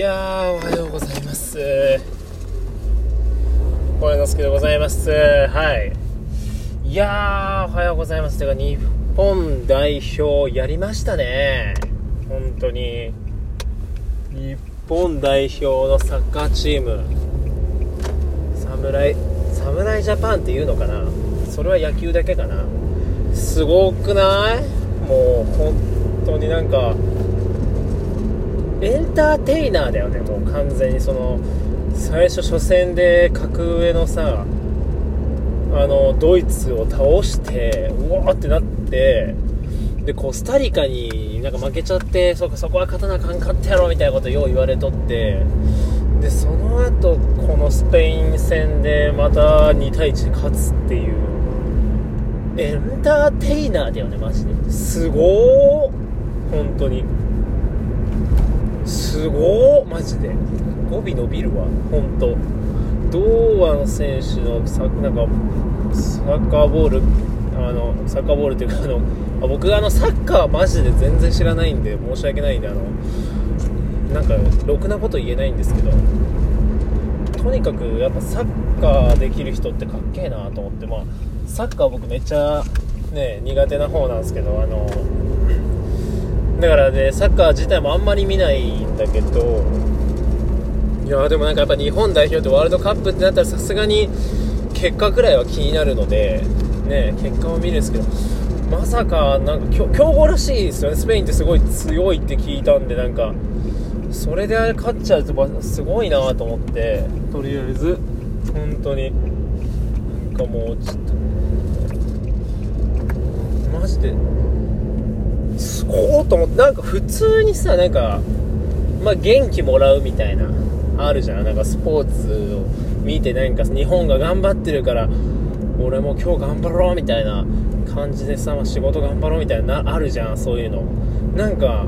やー、おはようございます。小林之助でございます。はい。いやー、おはようございます。てか、日本代表やりましたね。本当に。日本代表のサッカーチーム。侍、侍ジャパンっていうのかなそれは野球だけかなすごくない？もう、本当になんか、エンターテイナーだよねもう完全にその最初初戦で格上のさあのドイツを倒してうわーってなってでコスタリカになんか負けちゃってそそこは勝たなあかんかったやろみたいなことよう言われとってでその後このスペイン戦でまた2対1で勝つっていう。エンターテイナーだよねマジで。すごー本当に。すごーマジで。語尾伸びるわ。本当堂安選手のさなんかサッカーボールあのサッカーボールっていうかあのあ僕あのサッカーマジで全然知らないんで申し訳ないんであのなんかろくなこと言えないんですけど。とにかくやっぱサッカーできる人ってかっけえなと思って。まあサッカー僕めっちゃね苦手な方なんですけどあのだからねサッカー自体もあんまり見ないんだけどいやでもなんかやっぱ日本代表ってワールドカップってなったらさすがに結果くらいは気になるのでね結果を見るんですけどまさかなんか強豪らしいですよねスペインってすごい強いって聞いたんでなんかそれであれ勝っちゃうとすごいなと思ってとりあえず。本当に。なんかもうちょっと。マジですごーと思ってなんか普通にさなんかまあ元気もらうみたいなあるじゃん。なんかスポーツを見てなんか日本が頑張ってるから俺も今日頑張ろうみたいな感じでさ、仕事頑張ろうみたいなあるじゃんそういうの。なんか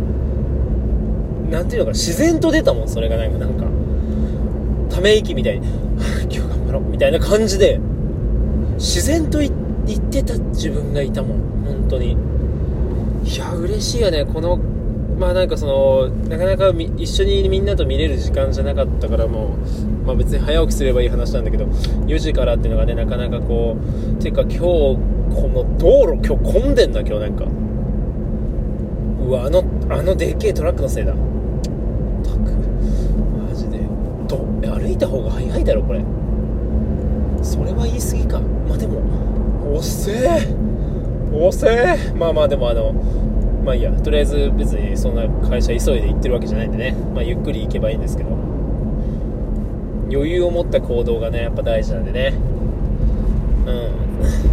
なんていうのか自然と出たもんそれが。なんかなんかため息みたいに今日頑張ろうみたいな感じで自然と言ってた自分がいたもん。本当に。いや嬉しいよね。このまあなんかそのなかなか一緒にみんなと見れる時間じゃなかったからもう、まあ、別に早起きすればいい話なんだけど4時からっていうのがねなかなかこうていうか今日この道路今日混んでんだ今日なんか。うわあのあのでっけえトラックのせいだ。たく。マジで。ど歩いた方が早いだろこれ。それは言い過ぎか。まあでも遅え。遅えまあまあでもあのまあいいや。とりあえず別にそんな会社急いで行ってるわけじゃないんでね、まあ、ゆっくり行けばいいんですけど。余裕を持った行動がねやっぱ大事なんでね。う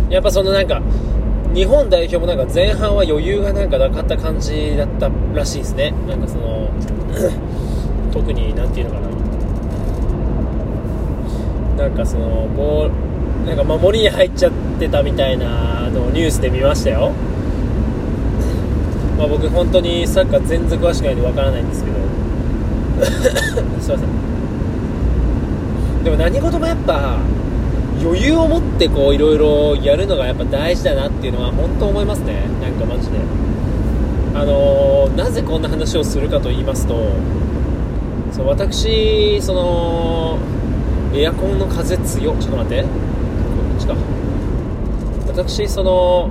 ん。やっぱそのなんか日本代表もなんか前半は余裕がなんかなかった感じだったらしいですね。なんかその特に何て言うのかな。なんかそのもうなんか守りに入っちゃってたみたいなのをニュースで見ましたよ。まあ、僕本当にサッカー全然詳しくないんでわからないんですけど。すいません。でも何事もやっぱ余裕を持ってこういろいろやるのがやっぱ大事だなっていうのは本当思いますね。なんかマジで。あのー、なぜこんな話をするかと言いますとそう私そのエアコンの風強ちょっと待って。ちか。私その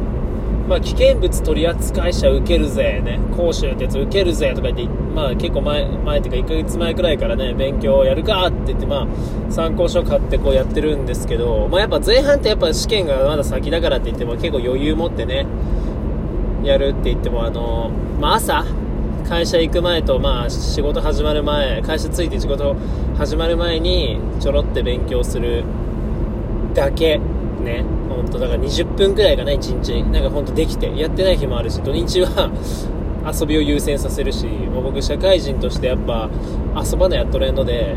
まあ、危険物取扱者受けるぜ、ね、講習ってやつ受けるぜとか言って、まあ、結構前前っていうか1ヶ月前くらいからね勉強やるかって言って、まあ、参考書買ってこうやってるんですけど、まあ、やっぱ前半ってやっぱ試験がまだ先だからって言っても結構余裕持ってねやるって言ってもあの、まあ、朝会社行く前と、まあ、仕事始まる前会社着いて仕事始まる前にちょろって勉強する。だけね本当だから20分くらいかな1日。なんか本当できて。やってない日もあるし土日は 遊びを優先させるしもう僕社会人としてやっぱ遊ばないやっとれんので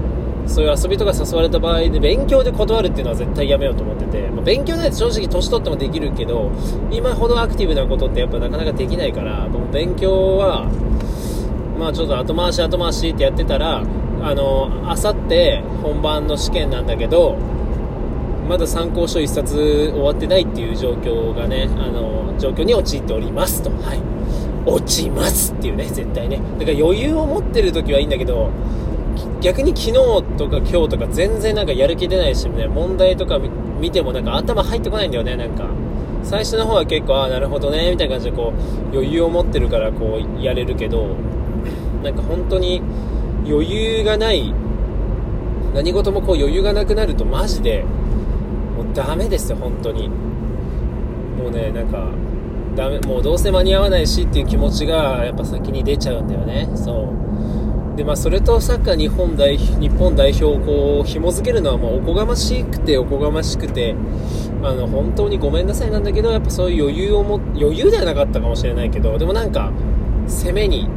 そういう遊びとか誘われた場合で勉強で断るっていうのは絶対やめようと思ってて、まあ、勉強ないと正直年取ってもできるけど今ほどアクティブなことってやっぱなかなかできないからもう勉強はまあちょっと後回し後回しってやってたらあのあさって本番の試験なんだけどまだ参考書1冊終わってないっていう状況がね、あの、状況に陥っておりますと。はい。落ちますっていうね、絶対ね。だから余裕を持ってる時はいいんだけど、逆に昨日とか今日とか全然なんかやる気出ないしね問題とか見てもなんか頭入ってこないんだよねなんか最初の方は結構ああなるほどねみたいな感じでこう余裕を持ってるからこうやれるけどなんか本当に余裕がない何事もこう余裕がなくなるとマジでダメですよ本当に。もうねなんかダメもうどうせ間に合わないしっていう気持ちがやっぱ先に出ちゃうんだよね。そう。でまあそれとサッカー日本代日本代表をこう紐付けるのはもうおこがましくておこがましくてあの本当にごめんなさいなんだけどやっぱそういう余裕をも余裕ではなかったかもしれないけどでもなんか攻めに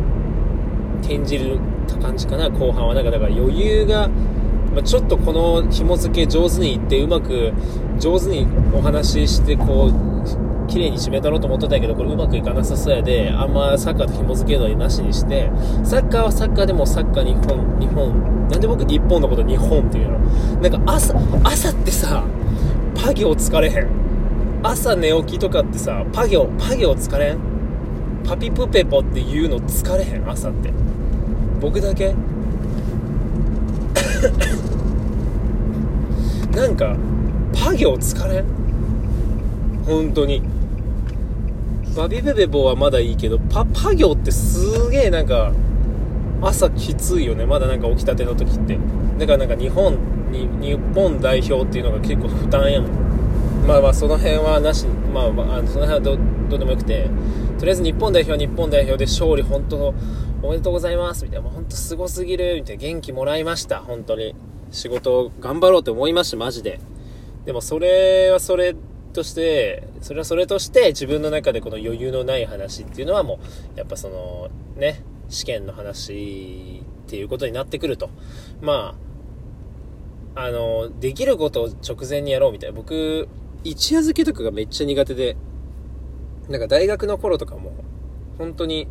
転じる感じかな後半は。なんかだから余裕が、まあ、ちょっとこの紐付け上手にいってうまく上手にお話ししてこう綺麗に締めたろうと思ってたけど、これうまくいかなさそうやで、あんまサッカーと紐付けるのなしにして、サッカーはサッカーでもサッカー日本、日本、なんで僕日本のこと日本っていうの？なんか朝、朝ってさ、パ行疲れへん。朝寝起きとかってさ、パ行、パ行疲れん？パピプペポって言うの疲れへん？朝って。僕だけ？なんか、パ行疲れん？本当に。バビベベボはまだいいけど、パ、パ行ってすげえなんか、朝きついよね。まだなんか起きたての時って。だからなんか日本に、日本代表っていうのが結構負担やもん。まあまあその辺はなし、まあ、まあ、その辺はどどうでもよくて、とりあえず日本代表日本代表で勝利本当のおめでとうございますみたいな、もう本当すごすぎるみたいな元気もらいました。本当に。仕事を頑張ろうと思いました、マジで。でもそれはそれとして、それはそれとして自分の中でこの余裕のない話っていうのはもう、やっぱその、ね、試験の話っていうことになってくると。まあ、あの、できることを直前にやろうみたいな。僕、一夜漬けとかがめっちゃ苦手で、なんか大学の頃とかも、本当に、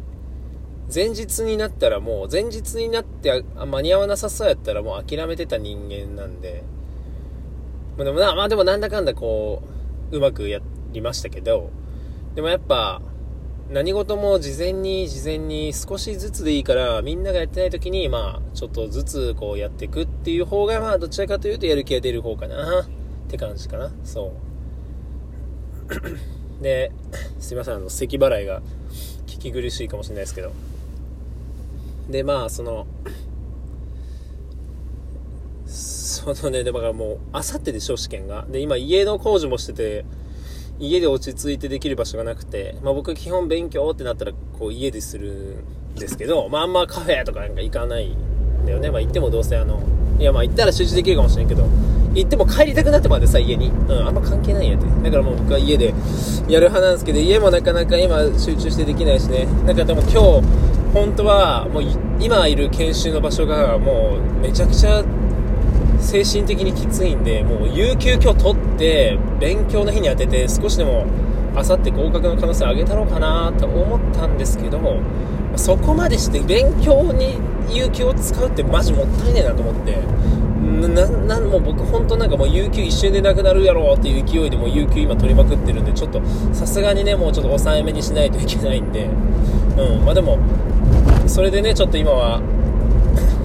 前日になったらもう、前日になって間に合わなさそうやったらもう諦めてた人間なんで、まあでもな、まあでもなんだかんだこう、うまくやりましたけど、でもやっぱ、何事も事前に事前に少しずつでいいからみんながやってない時にまあちょっとずつこうやっていくっていう方がまあどちらかというとやる気が出る方かなって感じかな。そう。ですいませんあの咳払いが聞き苦しいかもしれないですけど。でまあそのそのね、でももう、あさってでしょ、試験が。で、今家の工事もしてて、家で落ち着いてできる場所がなくて、まあ僕基本勉強ってなったら、こう家でするんですけど、まああんまカフェとかなんか行かないんだよね。まあ行ってもどうせあの、いやまあ行ったら集中できるかもしれんけど、行っても帰りたくなってまでさ、家に。うん、あんま関係ないんやて。だからもう僕は家でやる派なんですけど、家もなかなか今集中してできないしね。なんかでも今日、本当はもう今いる研修の場所がもうめちゃくちゃ精神的にきついんで、もう有給今日取って、勉強の日に当てて、少しでも、あさって合格の可能性を上げたろうかなと思ったんですけど、そこまでして勉強に有給を使うってマジもったいねえなと思って、な、な、もう僕本当なんかもう有給一瞬でなくなるやろっていう勢いでもう有給今取りまくってるんで、ちょっとさすがにね、もうちょっと抑えめにしないといけないんで、うん、まあでも、それでね、ちょっと今は、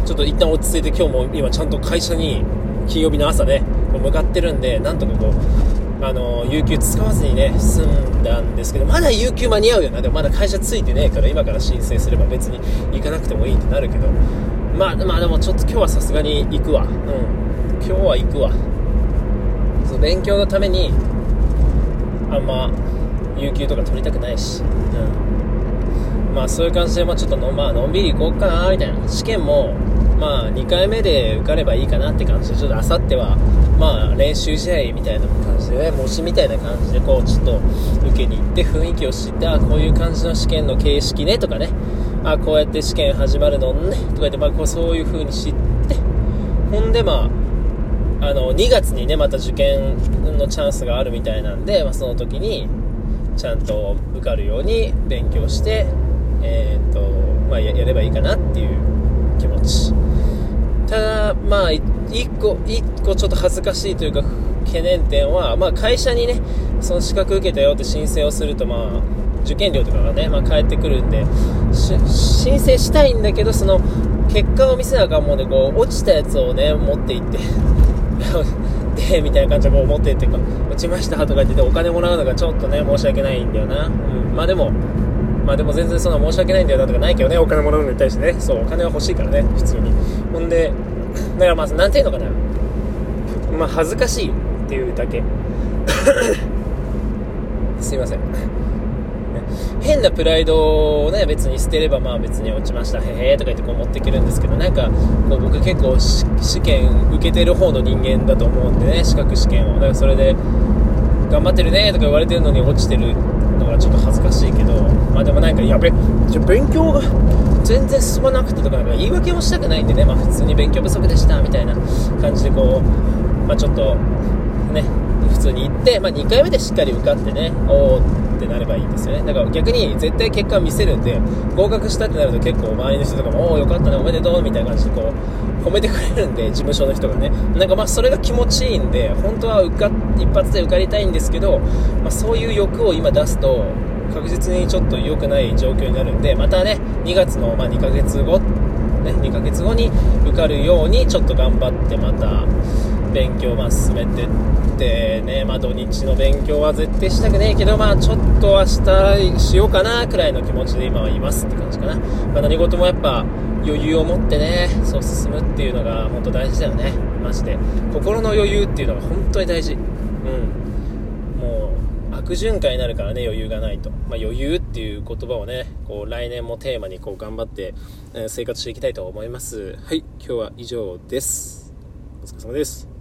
ちょっと一旦落ち着いて今日も今ちゃんと会社に金曜日の朝ね向かってるんでなんとかこうあの有給使わずにね済んだんですけどまだ有給間に合うよな。でもまだ会社ついてねえから今から申請すれば別に行かなくてもいいってなるけど。まあまあでもちょっと今日はさすがに行くわ。うん。今日は行くわ。そう勉強のためにあんま有給とか取りたくないし。まあそういう感じで、まあ、ちょっとの,、まあのんびり行こうかなみたいな。試験もまあ、2回目で受かればいいかなって感じで、ちょっとあさっては、まあ、練習試合みたいな感じでね、模試みたいな感じで、こう、ちょっと受けに行って雰囲気を知って、あこういう感じの試験の形式ね、とかね、あこうやって試験始まるのね、とか言って、まあ、こうそういう風に知って、ほんで、まあ、あの、2月にね、また受験のチャンスがあるみたいなんで、まあ、その時に、ちゃんと受かるように勉強して、えー、っと、まあや、やればいいかなっていう気持ち。ただ、まあ、一個、一個ちょっと恥ずかしいというか、懸念点は、まあ、会社にね、その資格受けたよって申請をすると、まあ、受験料とかがね、まあ、返ってくるんで、申請したいんだけど、その、結果を見せなあかんもんでこう落ちたやつをね持っていって でみたいな感じでこう持っていってか落ちましたとか言ってお金もらうのがちょっとね申し訳ないんだよな、うん、まあでもまあでも全然そんな申し訳ないんだよなとかないけどねお金もらうのに対してね。そうお金は欲しいからね普通に。ほんでだからまず何ていうのかな。まあ恥ずかしいっていうだけ。すいません。変なプライドをね別に捨てればまあ別に落ちました。へへとか言ってこう持っていけるんですけどなんかこう僕結構試験受けてる方の人間だと思うんでね資格試験を。だからそれで頑張ってるねとか言われてるのに落ちてるのがちょっと恥ずかしいけどまあでもなんかやべじゃ勉強が全然進まなくてとかなんか言い訳もしたくないんでねまあ普通に勉強不足でしたみたいな感じでこうまあちょっとね普通に行って、まあ、2回目でしっかり受かってねおーってなればいいんですよね。だから逆に絶対結果見せるんで合格したってなると結構周りの人とかも「おおよかったねおめでとう」みたいな感じでこう褒めてくれるんで事務所の人がね。なんかまあそれが気持ちいいんで本当は受か一発で受かりたいんですけど、まあ、そういう欲を今出すと確実にちょっと良くない状況になるんでまたね2月のま2ヶ月後ね2ヶ月後に受かるようにちょっと頑張ってまた勉強ま進めてってね、まあ、土日の勉強は絶対したくねえけど、まあ、ちょっと明日しようかなくらいの気持ちで今はいますって感じかな、まあ、何事もやっぱ余裕を持ってねそう進むっていうのが本当大事だよね。マジで。心の余裕っていうのが本当に大事。うん。もう悪循環になるからね余裕がないと、まあ、余裕っていう言葉をねこう来年もテーマにこう頑張って、え生活していきたいと思います。はい今日は以上です。お疲れ様です。